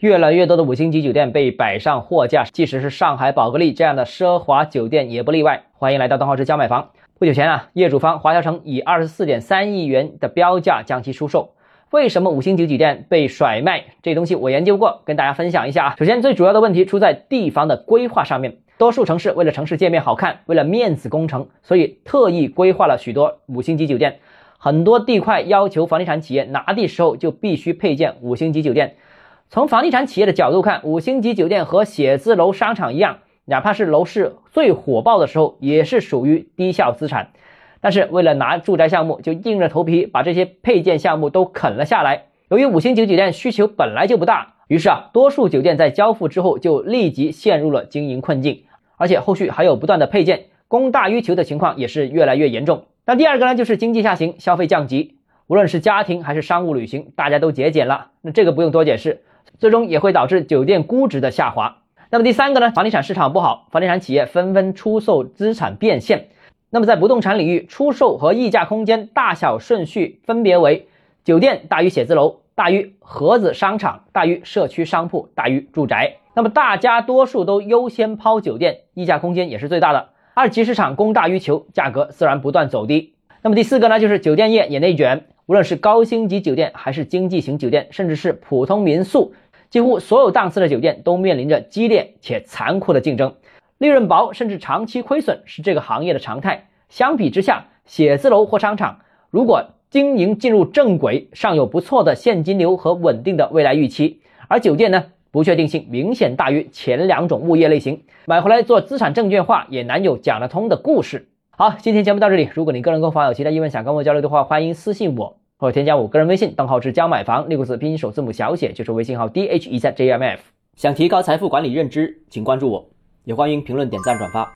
越来越多的五星级酒店被摆上货架，即使是上海宝格丽这样的奢华酒店也不例外。欢迎来到邓浩之家买房。不久前啊，业主方华侨城以二十四点三亿元的标价将其出售。为什么五星级酒店被甩卖？这东西我研究过，跟大家分享一下啊。首先，最主要的问题出在地方的规划上面。多数城市为了城市界面好看，为了面子工程，所以特意规划了许多五星级酒店。很多地块要求房地产企业拿地时候就必须配建五星级酒店。从房地产企业的角度看，五星级酒店和写字楼、商场一样，哪怕是楼市最火爆的时候，也是属于低效资产。但是为了拿住宅项目，就硬着头皮把这些配件项目都啃了下来。由于五星级酒店需求本来就不大，于是啊，多数酒店在交付之后就立即陷入了经营困境，而且后续还有不断的配件，供大于求的情况也是越来越严重。那第二个呢，就是经济下行，消费降级，无论是家庭还是商务旅行，大家都节俭了。那这个不用多解释。最终也会导致酒店估值的下滑。那么第三个呢？房地产市场不好，房地产企业纷纷出售资产变现。那么在不动产领域，出售和溢价空间大小顺序分别为：酒店大于写字楼，大于盒子商场，大于社区商铺，大于住宅。那么大家多数都优先抛酒店，溢价空间也是最大的。二级市场供大于求，价格自然不断走低。那么第四个呢？就是酒店业也内卷，无论是高星级酒店，还是经济型酒店，甚至是普通民宿。几乎所有档次的酒店都面临着激烈且残酷的竞争，利润薄甚至长期亏损是这个行业的常态。相比之下，写字楼或商场如果经营进入正轨，尚有不错的现金流和稳定的未来预期；而酒店呢，不确定性明显大于前两种物业类型，买回来做资产证券化也难有讲得通的故事。好，今天节目到这里，如果你个人购房有其他疑问想跟我交流的话，欢迎私信我。或者添加我个人微信，账号是教买房六个字拼音首字母小写，就是微信号 d h 一三 j m f。想提高财富管理认知，请关注我，也欢迎评论、点赞、转发。